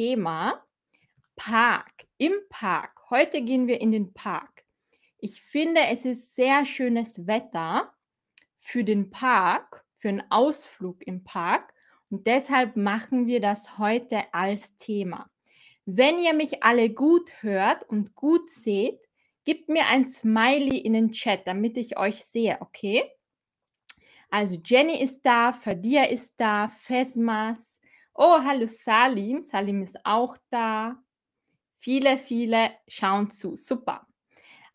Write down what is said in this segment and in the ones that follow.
Thema Park, im Park. Heute gehen wir in den Park. Ich finde, es ist sehr schönes Wetter für den Park, für einen Ausflug im Park und deshalb machen wir das heute als Thema. Wenn ihr mich alle gut hört und gut seht, gebt mir ein Smiley in den Chat, damit ich euch sehe, okay? Also Jenny ist da, Fadia ist da, Fesmas. Oh, hallo Salim. Salim ist auch da. Viele, viele schauen zu. Super.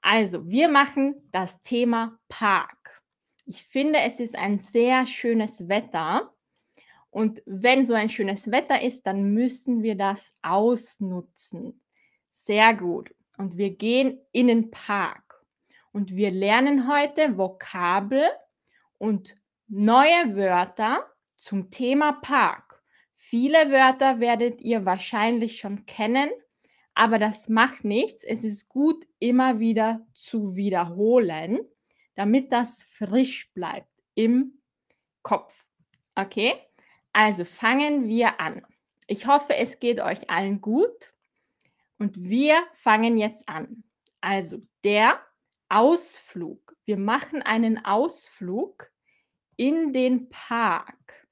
Also, wir machen das Thema Park. Ich finde, es ist ein sehr schönes Wetter. Und wenn so ein schönes Wetter ist, dann müssen wir das ausnutzen. Sehr gut. Und wir gehen in den Park. Und wir lernen heute Vokabel und neue Wörter zum Thema Park. Viele Wörter werdet ihr wahrscheinlich schon kennen, aber das macht nichts. Es ist gut, immer wieder zu wiederholen, damit das frisch bleibt im Kopf. Okay? Also fangen wir an. Ich hoffe, es geht euch allen gut. Und wir fangen jetzt an. Also der Ausflug. Wir machen einen Ausflug in den Park.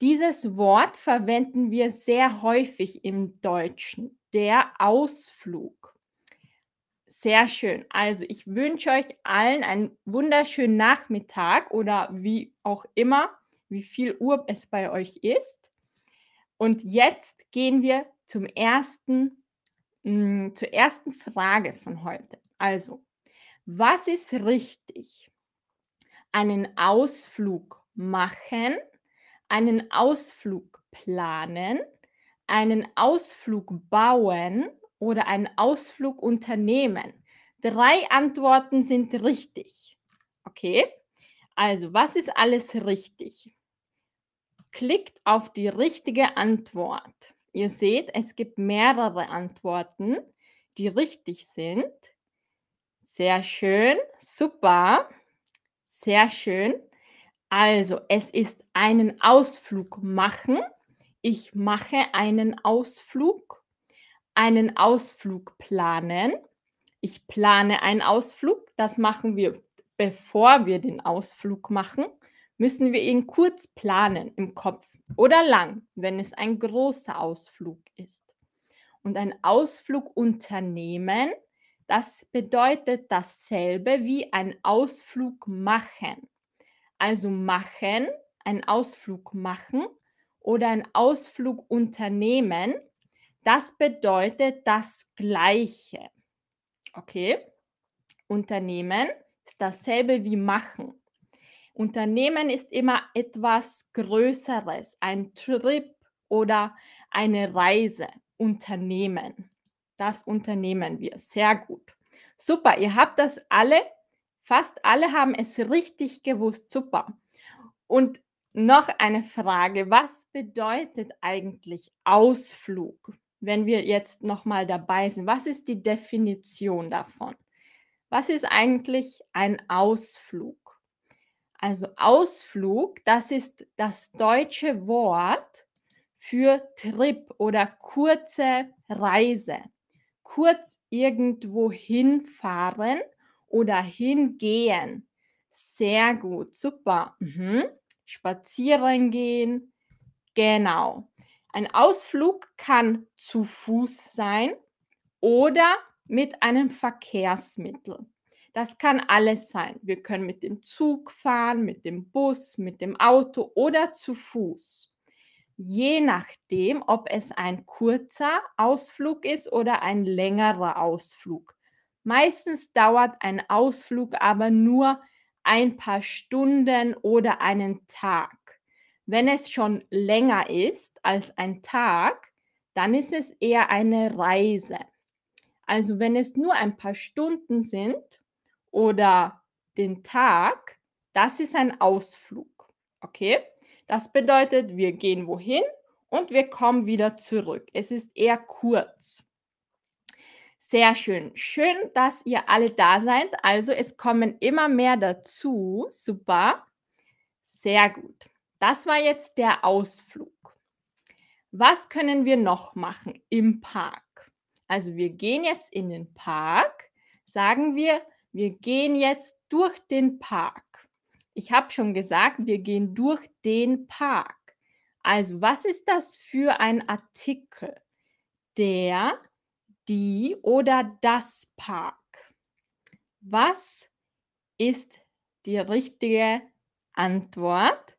Dieses Wort verwenden wir sehr häufig im Deutschen. Der Ausflug. Sehr schön. Also ich wünsche euch allen einen wunderschönen Nachmittag oder wie auch immer, wie viel Uhr es bei euch ist. Und jetzt gehen wir zum ersten, mh, zur ersten Frage von heute. Also, was ist richtig? einen Ausflug machen, einen Ausflug planen, einen Ausflug bauen oder einen Ausflug unternehmen. Drei Antworten sind richtig. Okay? Also, was ist alles richtig? Klickt auf die richtige Antwort. Ihr seht, es gibt mehrere Antworten, die richtig sind. Sehr schön, super. Sehr schön. Also, es ist einen Ausflug machen. Ich mache einen Ausflug. Einen Ausflug planen. Ich plane einen Ausflug. Das machen wir, bevor wir den Ausflug machen. Müssen wir ihn kurz planen im Kopf oder lang, wenn es ein großer Ausflug ist. Und ein Ausflug unternehmen das bedeutet dasselbe wie ein Ausflug machen. Also machen, einen Ausflug machen oder einen Ausflug unternehmen, das bedeutet das Gleiche. Okay? Unternehmen ist dasselbe wie machen. Unternehmen ist immer etwas Größeres, ein Trip oder eine Reise. Unternehmen. Das unternehmen wir. Sehr gut. Super, ihr habt das alle, fast alle haben es richtig gewusst. Super. Und noch eine Frage, was bedeutet eigentlich Ausflug, wenn wir jetzt nochmal dabei sind? Was ist die Definition davon? Was ist eigentlich ein Ausflug? Also Ausflug, das ist das deutsche Wort für Trip oder kurze Reise kurz irgendwo hinfahren oder hingehen. Sehr gut, super. Mhm. Spazieren gehen. Genau. Ein Ausflug kann zu Fuß sein oder mit einem Verkehrsmittel. Das kann alles sein. Wir können mit dem Zug fahren, mit dem Bus, mit dem Auto oder zu Fuß je nachdem, ob es ein kurzer Ausflug ist oder ein längerer Ausflug. Meistens dauert ein Ausflug aber nur ein paar Stunden oder einen Tag. Wenn es schon länger ist als ein Tag, dann ist es eher eine Reise. Also wenn es nur ein paar Stunden sind oder den Tag, das ist ein Ausflug. Okay? Das bedeutet, wir gehen wohin und wir kommen wieder zurück. Es ist eher kurz. Sehr schön. Schön, dass ihr alle da seid. Also es kommen immer mehr dazu. Super. Sehr gut. Das war jetzt der Ausflug. Was können wir noch machen im Park? Also wir gehen jetzt in den Park. Sagen wir, wir gehen jetzt durch den Park. Ich habe schon gesagt, wir gehen durch den Park. Also was ist das für ein Artikel? Der, die oder das Park. Was ist die richtige Antwort?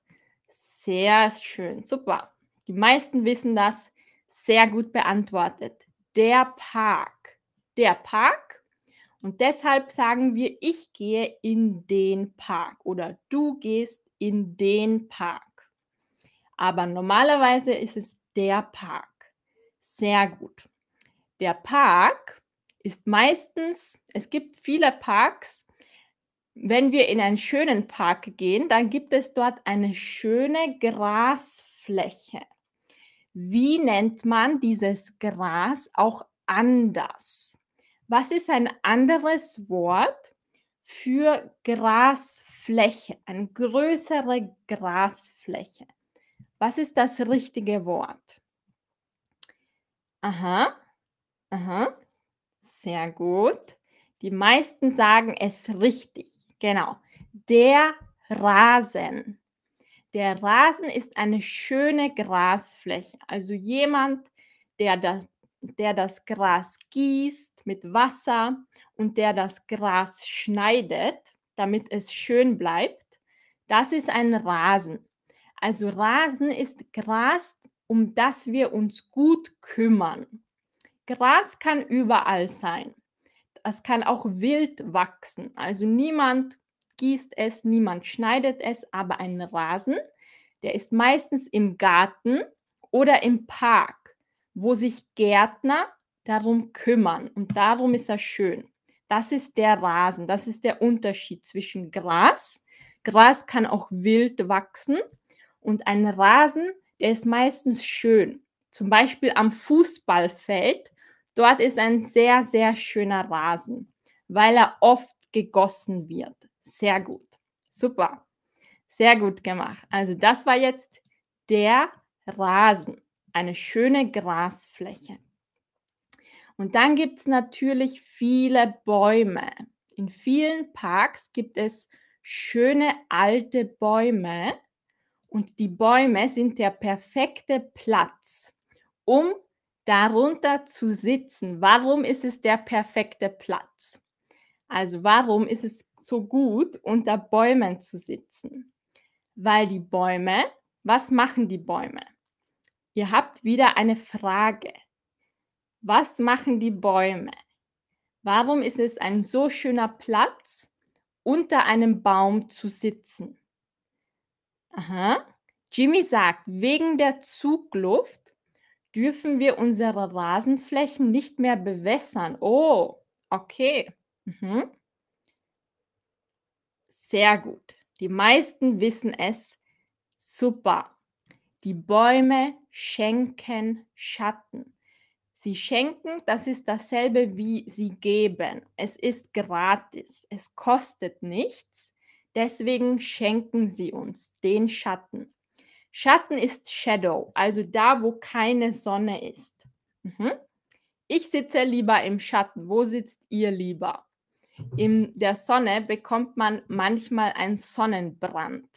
Sehr schön, super. Die meisten wissen das sehr gut beantwortet. Der Park. Der Park. Und deshalb sagen wir, ich gehe in den Park oder du gehst in den Park. Aber normalerweise ist es der Park. Sehr gut. Der Park ist meistens, es gibt viele Parks, wenn wir in einen schönen Park gehen, dann gibt es dort eine schöne Grasfläche. Wie nennt man dieses Gras auch anders? Was ist ein anderes Wort für Grasfläche, eine größere Grasfläche? Was ist das richtige Wort? Aha, aha, sehr gut. Die meisten sagen es richtig. Genau. Der Rasen. Der Rasen ist eine schöne Grasfläche. Also jemand, der das, der das Gras gießt mit Wasser und der das Gras schneidet, damit es schön bleibt. Das ist ein Rasen. Also Rasen ist Gras, um das wir uns gut kümmern. Gras kann überall sein. Es kann auch wild wachsen. Also niemand gießt es, niemand schneidet es, aber ein Rasen, der ist meistens im Garten oder im Park, wo sich Gärtner darum kümmern und darum ist er schön. Das ist der Rasen, das ist der Unterschied zwischen Gras. Gras kann auch wild wachsen und ein Rasen, der ist meistens schön. Zum Beispiel am Fußballfeld Dort ist ein sehr, sehr schöner Rasen, weil er oft gegossen wird. Sehr gut. Super. Sehr gut gemacht. Also das war jetzt der Rasen, eine schöne Grasfläche. Und dann gibt es natürlich viele Bäume. In vielen Parks gibt es schöne alte Bäume und die Bäume sind der perfekte Platz, um darunter zu sitzen. Warum ist es der perfekte Platz? Also warum ist es so gut, unter Bäumen zu sitzen? Weil die Bäume, was machen die Bäume? Ihr habt wieder eine Frage. Was machen die Bäume? Warum ist es ein so schöner Platz, unter einem Baum zu sitzen? Aha. Jimmy sagt, wegen der Zugluft dürfen wir unsere Rasenflächen nicht mehr bewässern. Oh, okay. Mhm. Sehr gut. Die meisten wissen es. Super. Die Bäume schenken Schatten. Sie schenken, das ist dasselbe wie sie geben. Es ist gratis. Es kostet nichts. Deswegen schenken sie uns den Schatten. Schatten ist Shadow, also da, wo keine Sonne ist. Mhm. Ich sitze lieber im Schatten. Wo sitzt ihr lieber? In der Sonne bekommt man manchmal einen Sonnenbrand.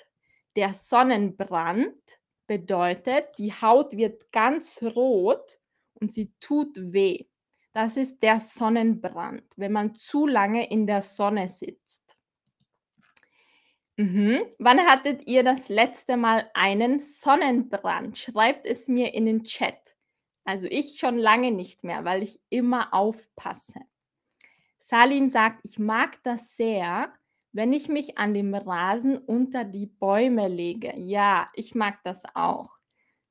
Der Sonnenbrand bedeutet, die Haut wird ganz rot und sie tut weh. Das ist der Sonnenbrand, wenn man zu lange in der Sonne sitzt. Mhm. Wann hattet ihr das letzte Mal einen Sonnenbrand? Schreibt es mir in den Chat. Also ich schon lange nicht mehr, weil ich immer aufpasse. Salim sagt, ich mag das sehr, wenn ich mich an dem Rasen unter die Bäume lege. Ja, ich mag das auch.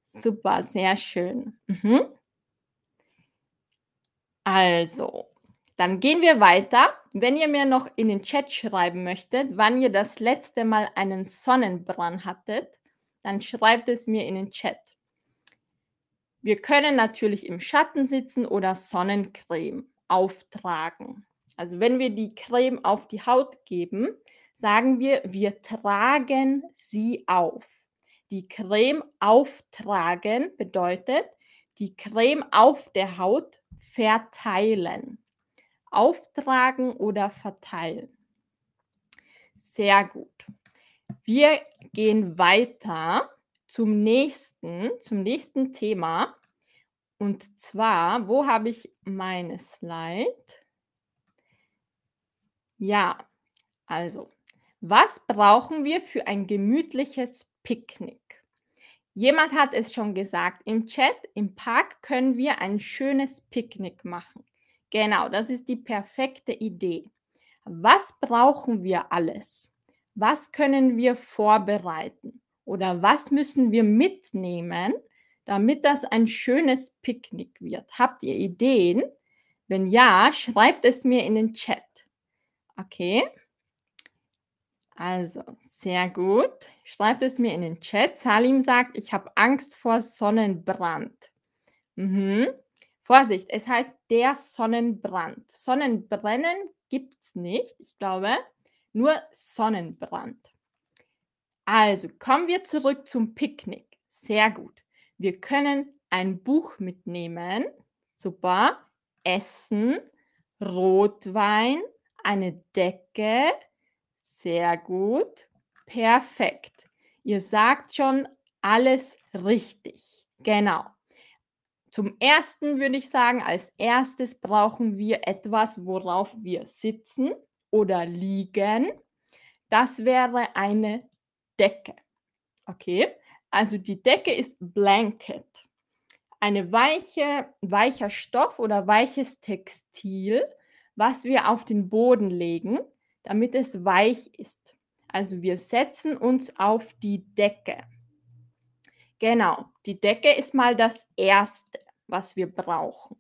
Super, sehr schön. Mhm. Also, dann gehen wir weiter. Wenn ihr mir noch in den Chat schreiben möchtet, wann ihr das letzte Mal einen Sonnenbrand hattet, dann schreibt es mir in den Chat. Wir können natürlich im Schatten sitzen oder Sonnencreme auftragen. Also wenn wir die Creme auf die Haut geben, sagen wir, wir tragen sie auf. Die Creme auftragen bedeutet, die Creme auf der Haut verteilen. Auftragen oder verteilen. Sehr gut. Wir gehen weiter zum nächsten, zum nächsten Thema. Und zwar, wo habe ich meine Slide? Ja, also, was brauchen wir für ein gemütliches Picknick? Jemand hat es schon gesagt im Chat, im Park können wir ein schönes Picknick machen. Genau, das ist die perfekte Idee. Was brauchen wir alles? Was können wir vorbereiten? Oder was müssen wir mitnehmen, damit das ein schönes Picknick wird? Habt ihr Ideen? Wenn ja, schreibt es mir in den Chat. Okay. Also, sehr gut. Schreibt es mir in den Chat. Salim sagt, ich habe Angst vor Sonnenbrand. Mhm. Vorsicht, es heißt der Sonnenbrand. Sonnenbrennen gibt es nicht, ich glaube, nur Sonnenbrand. Also kommen wir zurück zum Picknick. Sehr gut. Wir können ein Buch mitnehmen. Super. Essen, Rotwein, eine Decke. Sehr gut. Perfekt. Ihr sagt schon alles richtig. Genau. Zum ersten würde ich sagen, als erstes brauchen wir etwas, worauf wir sitzen oder liegen. Das wäre eine Decke. Okay, also die Decke ist Blanket. Eine weiche, weicher Stoff oder weiches Textil, was wir auf den Boden legen, damit es weich ist. Also wir setzen uns auf die Decke. Genau, die Decke ist mal das Erste, was wir brauchen.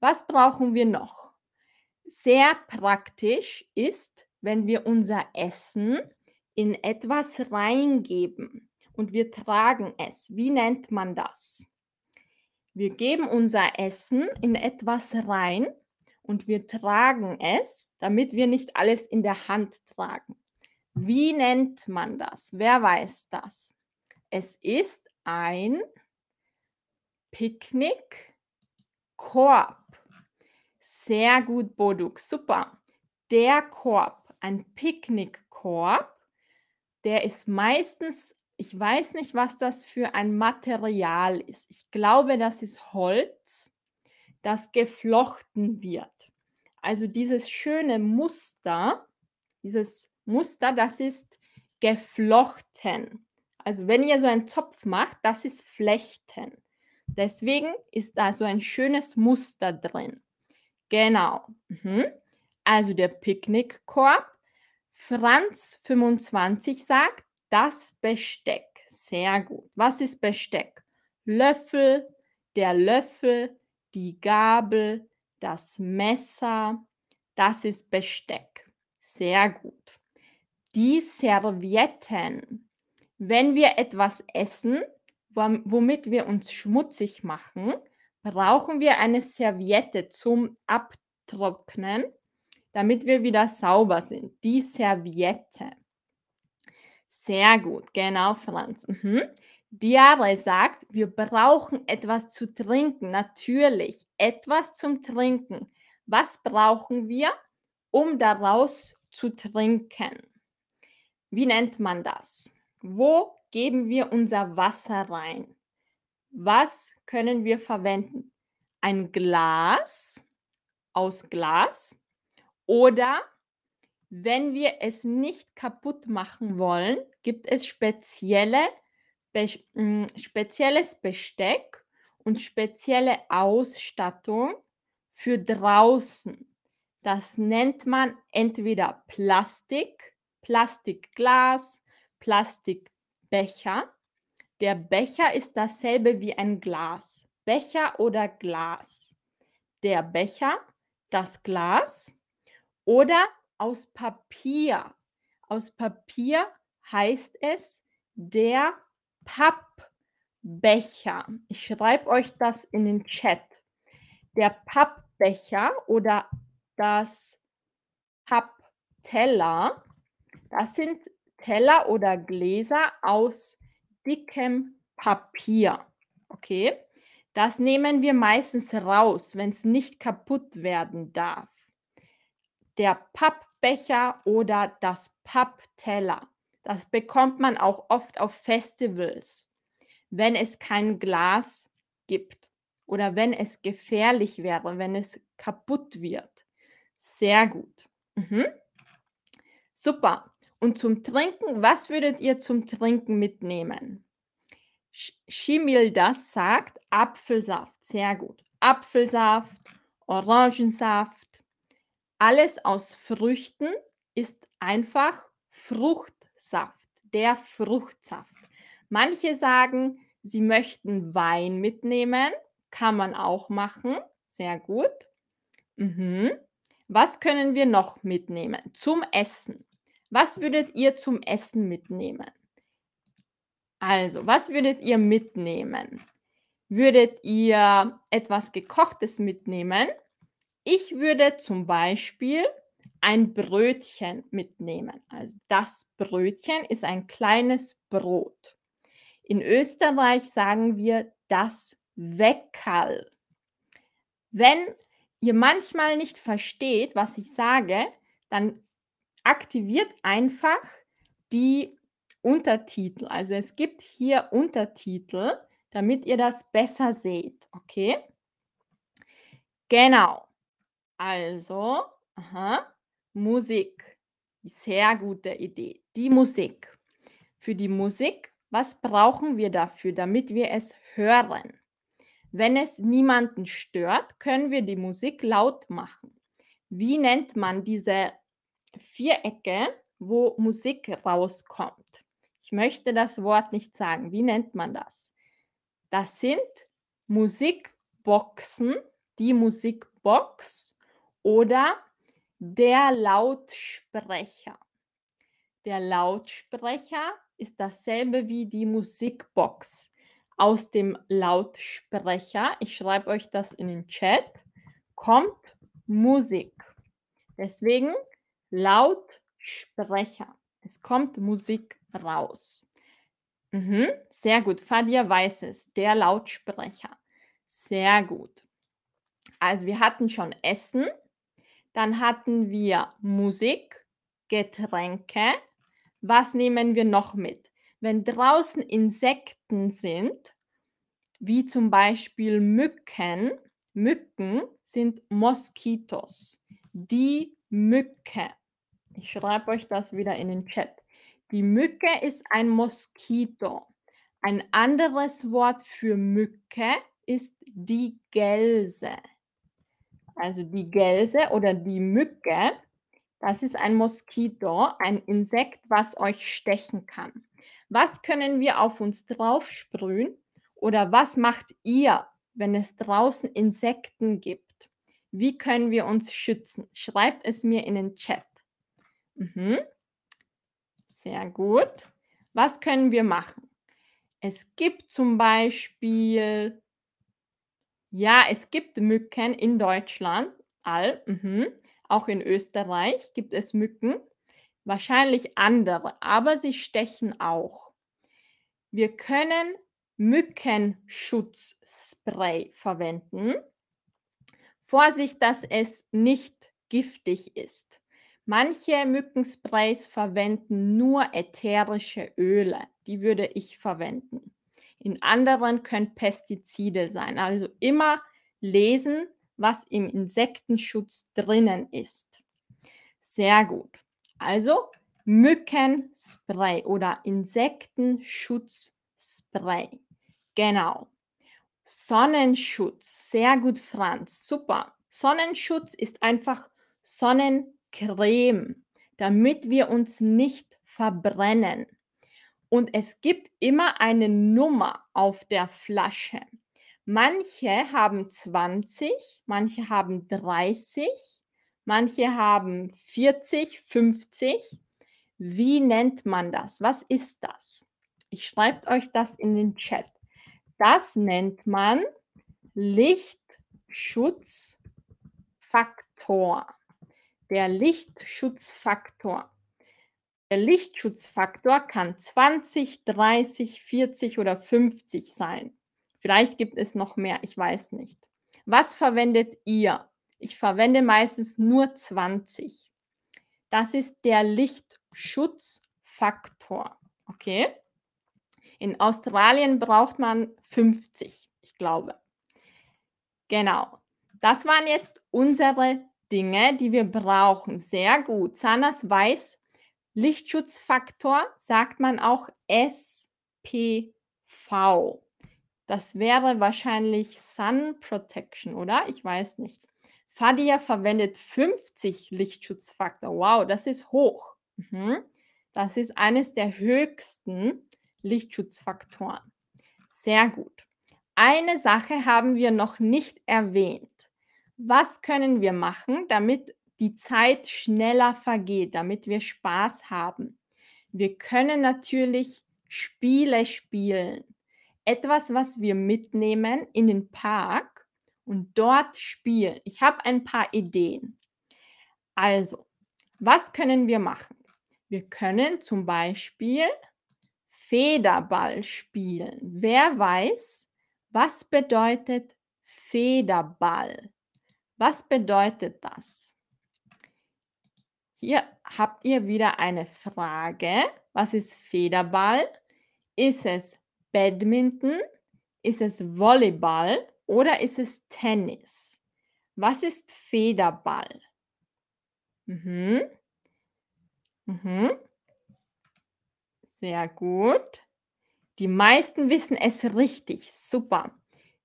Was brauchen wir noch? Sehr praktisch ist, wenn wir unser Essen in etwas reingeben und wir tragen es. Wie nennt man das? Wir geben unser Essen in etwas rein und wir tragen es, damit wir nicht alles in der Hand tragen. Wie nennt man das? Wer weiß das? Es ist ein Picknickkorb. Sehr gut, Boduk. Super. Der Korb, ein Picknickkorb, der ist meistens, ich weiß nicht, was das für ein Material ist. Ich glaube, das ist Holz, das geflochten wird. Also dieses schöne Muster, dieses Muster, das ist geflochten. Also wenn ihr so einen Zopf macht, das ist Flechten. Deswegen ist da so ein schönes Muster drin. Genau. Mhm. Also der Picknickkorb. Franz 25 sagt, das Besteck. Sehr gut. Was ist Besteck? Löffel, der Löffel, die Gabel, das Messer. Das ist Besteck. Sehr gut die Servietten. Wenn wir etwas essen, womit wir uns schmutzig machen, brauchen wir eine Serviette zum Abtrocknen, damit wir wieder sauber sind. Die Serviette. Sehr gut, genau, Franz. Mhm. Diare sagt, wir brauchen etwas zu trinken, natürlich, etwas zum Trinken. Was brauchen wir, um daraus zu trinken? Wie nennt man das? Wo geben wir unser Wasser rein? Was können wir verwenden? Ein Glas aus Glas oder wenn wir es nicht kaputt machen wollen, gibt es spezielle, be hm, spezielles Besteck und spezielle Ausstattung für draußen. Das nennt man entweder Plastik Plastikglas, Plastikbecher. Der Becher ist dasselbe wie ein Glas. Becher oder Glas. Der Becher, das Glas oder aus Papier. Aus Papier heißt es der Pappbecher. Ich schreibe euch das in den Chat. Der Pappbecher oder das Pappteller das sind Teller oder Gläser aus dickem Papier. Okay? Das nehmen wir meistens raus, wenn's nicht kaputt werden darf. Der Pappbecher oder das Pappteller. Das bekommt man auch oft auf Festivals, wenn es kein Glas gibt oder wenn es gefährlich wäre, wenn es kaputt wird. Sehr gut. Mhm. Super. Und zum Trinken, was würdet ihr zum Trinken mitnehmen? Sch Schimildas sagt Apfelsaft. Sehr gut. Apfelsaft, Orangensaft, alles aus Früchten ist einfach Fruchtsaft, der Fruchtsaft. Manche sagen, sie möchten Wein mitnehmen, kann man auch machen. Sehr gut. Mhm. Was können wir noch mitnehmen? Zum Essen. Was würdet ihr zum Essen mitnehmen? Also, was würdet ihr mitnehmen? Würdet ihr etwas Gekochtes mitnehmen? Ich würde zum Beispiel ein Brötchen mitnehmen. Also das Brötchen ist ein kleines Brot. In Österreich sagen wir das Weckerl. Wenn ihr manchmal nicht versteht, was ich sage, dann aktiviert einfach die Untertitel. Also es gibt hier Untertitel, damit ihr das besser seht, okay? Genau. Also, aha, Musik. Sehr gute Idee. Die Musik. Für die Musik, was brauchen wir dafür, damit wir es hören? Wenn es niemanden stört, können wir die Musik laut machen. Wie nennt man diese Vierecke, wo Musik rauskommt? Ich möchte das Wort nicht sagen. Wie nennt man das? Das sind Musikboxen, die Musikbox oder der Lautsprecher. Der Lautsprecher ist dasselbe wie die Musikbox. Aus dem Lautsprecher, ich schreibe euch das in den Chat, kommt Musik. Deswegen Lautsprecher. Es kommt Musik raus. Mhm, sehr gut. Fadia weiß es. Der Lautsprecher. Sehr gut. Also wir hatten schon Essen, dann hatten wir Musik, Getränke. Was nehmen wir noch mit? Wenn draußen Insekten sind, wie zum Beispiel Mücken, Mücken sind Moskitos. Die Mücke. Ich schreibe euch das wieder in den Chat. Die Mücke ist ein Moskito. Ein anderes Wort für Mücke ist die Gelse. Also die Gelse oder die Mücke, das ist ein Moskito, ein Insekt, was euch stechen kann. Was können wir auf uns drauf sprühen oder was macht ihr, wenn es draußen Insekten gibt? Wie können wir uns schützen? Schreibt es mir in den Chat. Mhm. Sehr gut. Was können wir machen? Es gibt zum Beispiel ja, es gibt Mücken in Deutschland, all, mhm. Auch in Österreich gibt es Mücken, wahrscheinlich andere, aber sie stechen auch. Wir können Mückenschutzspray verwenden. Vorsicht, dass es nicht giftig ist. Manche Mückensprays verwenden nur ätherische Öle, die würde ich verwenden. In anderen können Pestizide sein. Also immer lesen, was im Insektenschutz drinnen ist. Sehr gut. Also Mückenspray oder Insektenschutzspray. Genau. Sonnenschutz. Sehr gut, Franz. Super. Sonnenschutz ist einfach Sonnencreme, damit wir uns nicht verbrennen. Und es gibt immer eine Nummer auf der Flasche. Manche haben 20, manche haben 30, manche haben 40, 50. Wie nennt man das? Was ist das? Ich schreibe euch das in den Chat. Das nennt man Lichtschutzfaktor. Der Lichtschutzfaktor. Der Lichtschutzfaktor kann 20, 30, 40 oder 50 sein. Vielleicht gibt es noch mehr, ich weiß nicht. Was verwendet ihr? Ich verwende meistens nur 20. Das ist der Lichtschutzfaktor. Okay? In Australien braucht man 50, ich glaube. Genau. Das waren jetzt unsere Dinge, die wir brauchen. Sehr gut. Sanas weiß, Lichtschutzfaktor sagt man auch SPV. Das wäre wahrscheinlich Sun Protection, oder? Ich weiß nicht. Fadia verwendet 50 Lichtschutzfaktor. Wow, das ist hoch. Mhm. Das ist eines der höchsten Lichtschutzfaktoren. Sehr gut. Eine Sache haben wir noch nicht erwähnt. Was können wir machen, damit die Zeit schneller vergeht, damit wir Spaß haben? Wir können natürlich Spiele spielen. Etwas, was wir mitnehmen in den Park und dort spielen. Ich habe ein paar Ideen. Also, was können wir machen? Wir können zum Beispiel Federball spielen. Wer weiß, was bedeutet Federball? Was bedeutet das? Hier habt ihr wieder eine Frage. Was ist Federball? Ist es Badminton? Ist es Volleyball oder ist es Tennis? Was ist Federball? Mhm. Mhm. Sehr gut. Die meisten wissen es richtig. Super.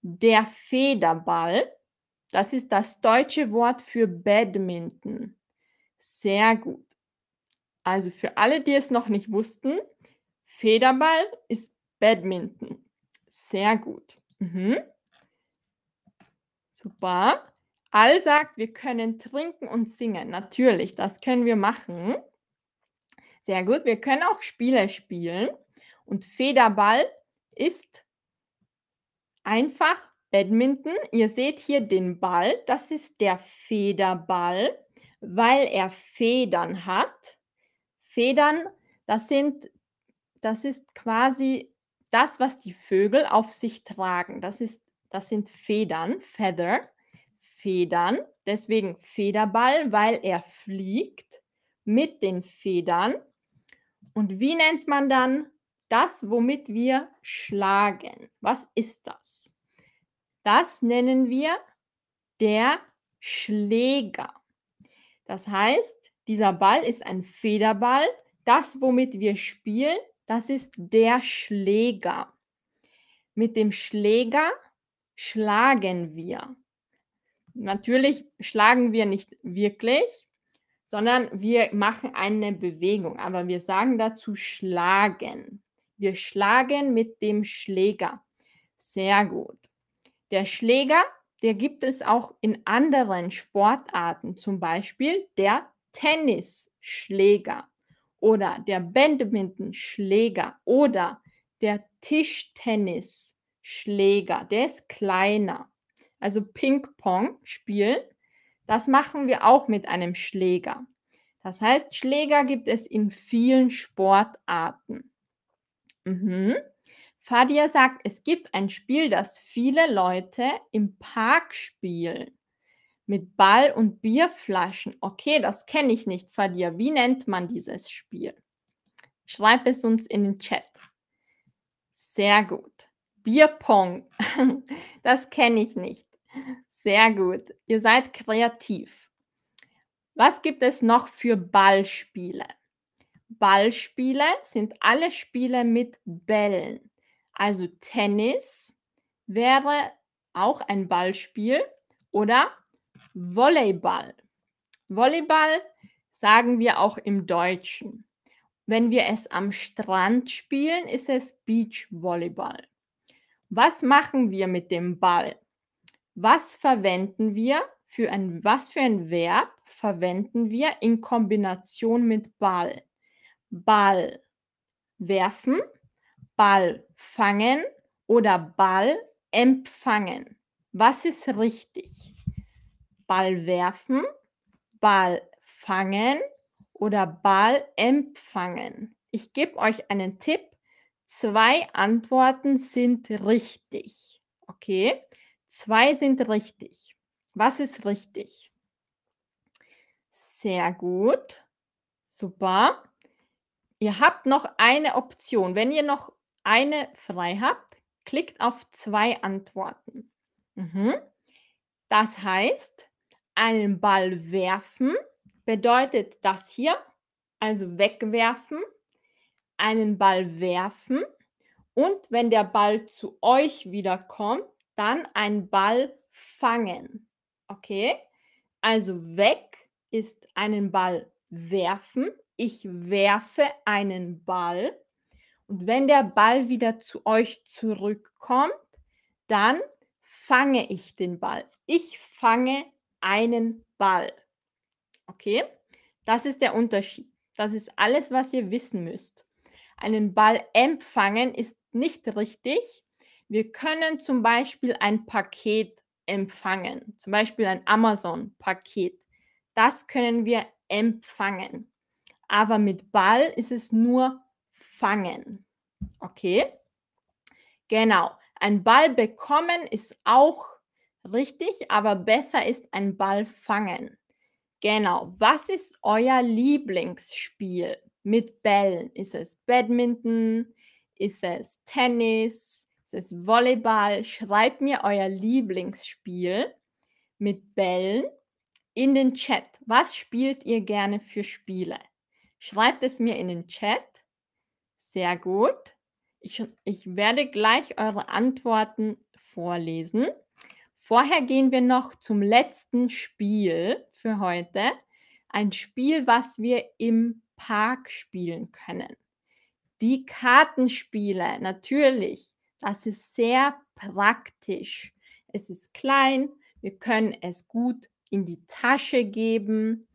Der Federball, das ist das deutsche Wort für Badminton. Sehr gut. Also für alle, die es noch nicht wussten, Federball ist Badminton. Sehr gut. Mhm. Super. Al sagt, wir können trinken und singen. Natürlich, das können wir machen. Sehr gut. Wir können auch Spiele spielen. Und Federball ist einfach Badminton. Ihr seht hier den Ball. Das ist der Federball, weil er Federn hat. Federn, das sind, das ist quasi das, was die Vögel auf sich tragen. Das ist das sind Federn, Feather, Federn. Deswegen Federball, weil er fliegt mit den Federn. Und wie nennt man dann das, womit wir schlagen? Was ist das? Das nennen wir der Schläger. Das heißt, dieser Ball ist ein Federball. Das, womit wir spielen, das ist der Schläger. Mit dem Schläger schlagen wir. Natürlich schlagen wir nicht wirklich, sondern wir machen eine Bewegung, aber wir sagen dazu schlagen. Wir schlagen mit dem Schläger. Sehr gut. Der Schläger, der gibt es auch in anderen Sportarten, zum Beispiel der Tennisschläger oder der Badmintonschläger oder der Tischtennis. Schläger, der ist kleiner. Also Ping-Pong spielen, das machen wir auch mit einem Schläger. Das heißt, Schläger gibt es in vielen Sportarten. Mhm. Fadia sagt, es gibt ein Spiel, das viele Leute im Park spielen. Mit Ball und Bierflaschen. Okay, das kenne ich nicht, Fadia. Wie nennt man dieses Spiel? Schreib es uns in den Chat. Sehr gut. Bierpong. Das kenne ich nicht. Sehr gut. Ihr seid kreativ. Was gibt es noch für Ballspiele? Ballspiele sind alle Spiele mit Bällen. Also Tennis wäre auch ein Ballspiel oder Volleyball. Volleyball sagen wir auch im Deutschen. Wenn wir es am Strand spielen, ist es Beachvolleyball. Was machen wir mit dem Ball? Was verwenden wir für ein was für ein Verb verwenden wir in Kombination mit Ball? Ball werfen, Ball fangen oder Ball empfangen. Was ist richtig? Ball werfen, Ball fangen oder Ball empfangen. Ich gebe euch einen Tipp. Zwei Antworten sind richtig. Okay, 2 sind richtig. Was ist richtig? Sehr gut. Super. Ihr habt noch eine Option. Wenn ihr noch eine frei habt, klickt auf 2 Antworten. Mhm. Das heißt, einen Ball werfen bedeutet das hier, also wegwerfen, einen Ball werfen und wenn der Ball zu euch wieder kommt, dann einen Ball fangen. Okay? Also weg ist einen Ball werfen. Ich werfe einen Ball. Und wenn der Ball wieder zu euch zurückkommt, dann fange ich den Ball. Ich fange einen Ball. Okay? Das ist der Unterschied. Das ist alles, was ihr wissen müsst. Einen Ball empfangen ist nicht richtig. Wir können zum Beispiel ein Paket empfangen, zum Beispiel ein Amazon-Paket. Das können wir empfangen. Aber mit Ball ist es nur fangen. Okay? Genau. Ein Ball bekommen ist auch richtig, aber besser ist ein Ball fangen. Genau. Was ist euer Lieblingsspiel mit Bällen? Ist es Badminton? Ist es Tennis? Ist es Volleyball? Schreibt mir euer Lieblingsspiel mit Bällen in den Chat. Was spielt ihr gerne für Spiele? Schreibt es mir in den Chat. Sehr gut. Ich, ich werde gleich eure Antworten vorlesen. Vorher gehen wir noch zum letzten Spiel für heute. Ein Spiel, was wir im Park spielen können. Die Kartenspiele, natürlich, das ist sehr praktisch. Es ist klein, wir können es gut in die Tasche geben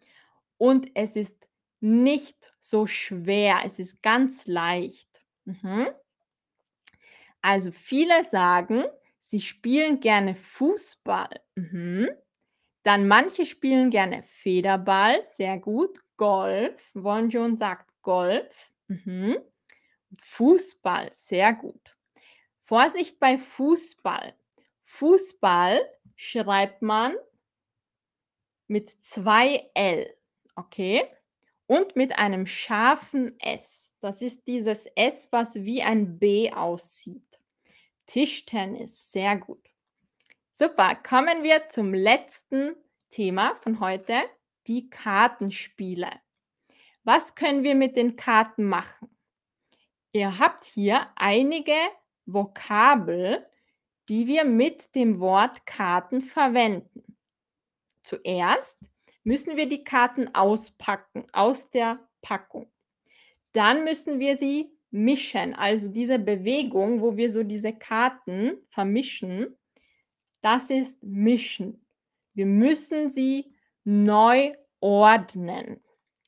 und es ist nicht so schwer, es ist ganz leicht. Mhm. Also viele sagen, sie spielen gerne Fußball. Mhm. Dann manche spielen gerne Federball, sehr gut. Golf, Wonjon sagt Golf. Mhm. Fußball, sehr gut. Vorsicht bei Fußball. Fußball schreibt man mit zwei L, okay? Und mit einem scharfen S. Das ist dieses S, was wie ein B aussieht. Tischtennis, sehr gut. Super, kommen wir zum letzten Thema von heute, die Kartenspiele. Was können wir mit den Karten machen? Ihr habt hier einige Vokabel, die wir mit dem Wort Karten verwenden. Zuerst müssen wir die Karten auspacken aus der Packung. Dann müssen wir sie mischen, also diese Bewegung, wo wir so diese Karten vermischen, das ist mischen. Wir müssen sie neu ordnen.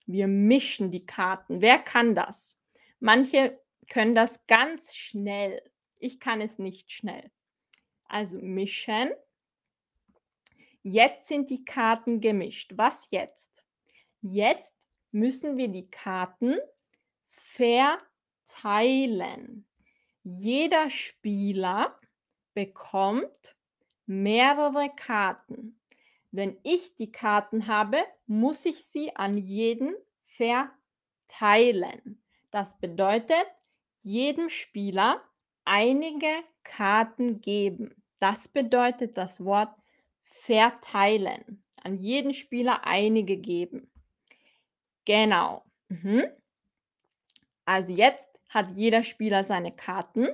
Wir mischen die Karten. Wer kann das? Manche können das ganz schnell. Ich kann es nicht schnell. Also mischen. Jetzt sind die Karten gemischt. Was jetzt? Jetzt müssen wir die Karten verteilen. Jeder Spieler bekommt mehrere Karten. Wenn ich die Karten habe, muss ich sie an jeden verteilen. Das bedeutet, jedem Spieler einige Karten geben. Das bedeutet das Wort verteilen. An jeden Spieler einige geben. Genau. Mhm. Also jetzt hat jeder Spieler seine Karten.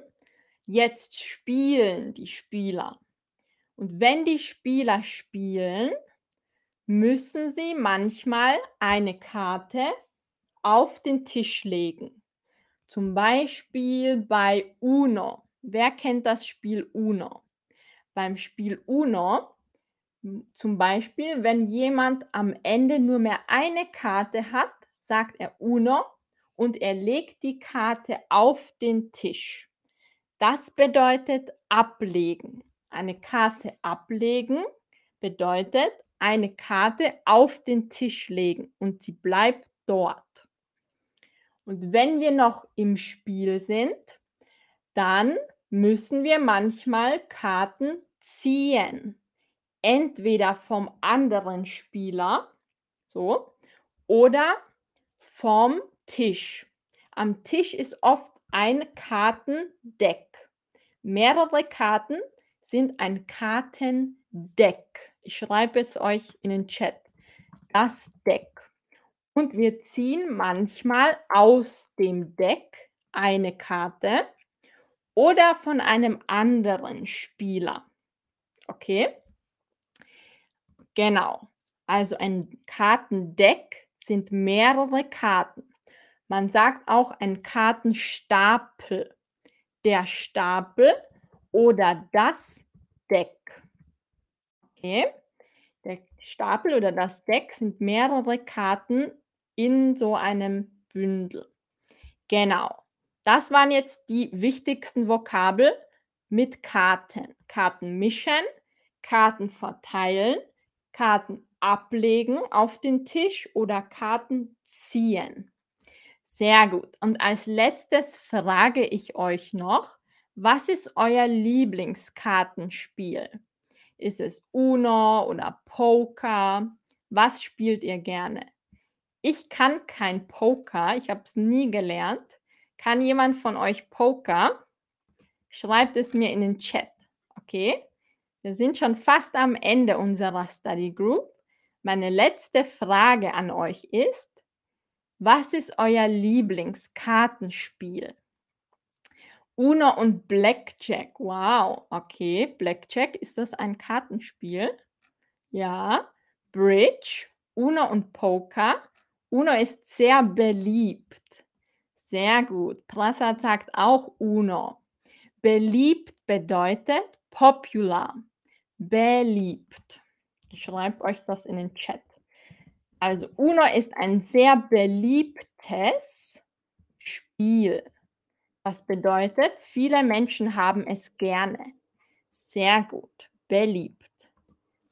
Jetzt spielen die Spieler. Und wenn die Spieler spielen, müssen sie manchmal eine Karte auf den Tisch legen. Zum Beispiel bei Uno. Wer kennt das Spiel Uno? Beim Spiel Uno, zum Beispiel, wenn jemand am Ende nur mehr eine Karte hat, sagt er Uno und er legt die Karte auf den Tisch. Das bedeutet ablegen. Eine Karte ablegen bedeutet eine Karte auf den Tisch legen und sie bleibt dort. Und wenn wir noch im Spiel sind, dann müssen wir manchmal Karten ziehen. Entweder vom anderen Spieler, so, oder vom Tisch. Am Tisch ist oft ein Kartendeck. Mehrere Karten sind ein Kartendeck. Ich schreibe es euch in den Chat. Das Deck. Und wir ziehen manchmal aus dem Deck eine Karte oder von einem anderen Spieler. Okay? Genau. Also ein Kartendeck sind mehrere Karten. Man sagt auch ein Kartenstapel. Der Stapel oder das Deck. Okay? Der Stapel oder das Deck sind mehrere Karten in so einem Bündel. Genau. Das waren jetzt die wichtigsten Vokabel mit Karten. Karten mischen, Karten verteilen, Karten ablegen auf den Tisch oder Karten ziehen. Sehr gut. Und als letztes frage ich euch noch, was ist euer Lieblingskartenspiel? Ist es Uno oder Poker? Was spielt ihr gerne? Ich kann kein Poker, ich habe es nie gelernt. Kann jemand von euch Poker? Schreibt es mir in den Chat, okay? Wir sind schon fast am Ende unserer Study Group. Meine letzte Frage an euch ist, was ist euer Lieblingskartenspiel? Uno und Blackjack. Wow, okay. Blackjack, ist das ein Kartenspiel? Ja. Bridge, Uno und Poker. Uno ist sehr beliebt. Sehr gut. Prasad sagt auch Uno. Beliebt bedeutet popular. Beliebt. Ich schreibe euch das in den Chat. Also Uno ist ein sehr beliebtes Spiel. Was bedeutet, viele Menschen haben es gerne. Sehr gut. Beliebt.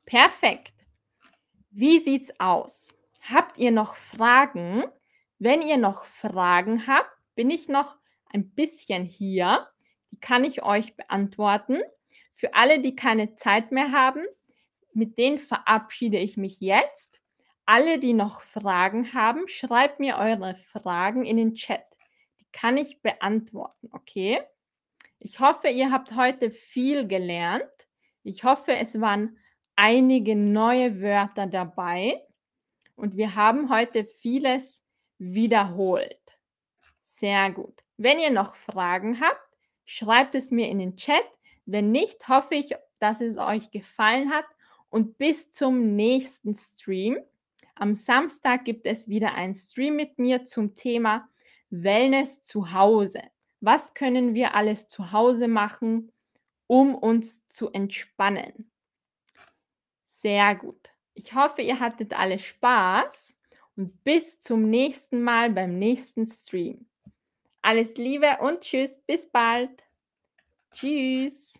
Perfekt. Wie sieht's aus? Habt ihr noch Fragen? Wenn ihr noch Fragen habt, bin ich noch ein bisschen hier. Die kann ich euch beantworten. Für alle, die keine Zeit mehr haben, mit denen verabschiede ich mich jetzt. Alle, die noch Fragen haben, schreibt mir eure Fragen in den Chat kann ich beantworten, okay? Ich hoffe, ihr habt heute viel gelernt. Ich hoffe, es waren einige neue Wörter dabei und wir haben heute vieles wiederholt. Sehr gut. Wenn ihr noch Fragen habt, schreibt es mir in den Chat. Wenn nicht, hoffe ich, dass es euch gefallen hat und bis zum nächsten Stream. Am Samstag gibt es wieder einen Stream mit mir zum Thema Wellness zu Hause. Was können wir alles zu Hause machen, um uns zu entspannen? Sehr gut. Ich hoffe, ihr hattet alle Spaß und bis zum nächsten Mal beim nächsten Stream. Alles Liebe und tschüss, bis bald. Tschüss.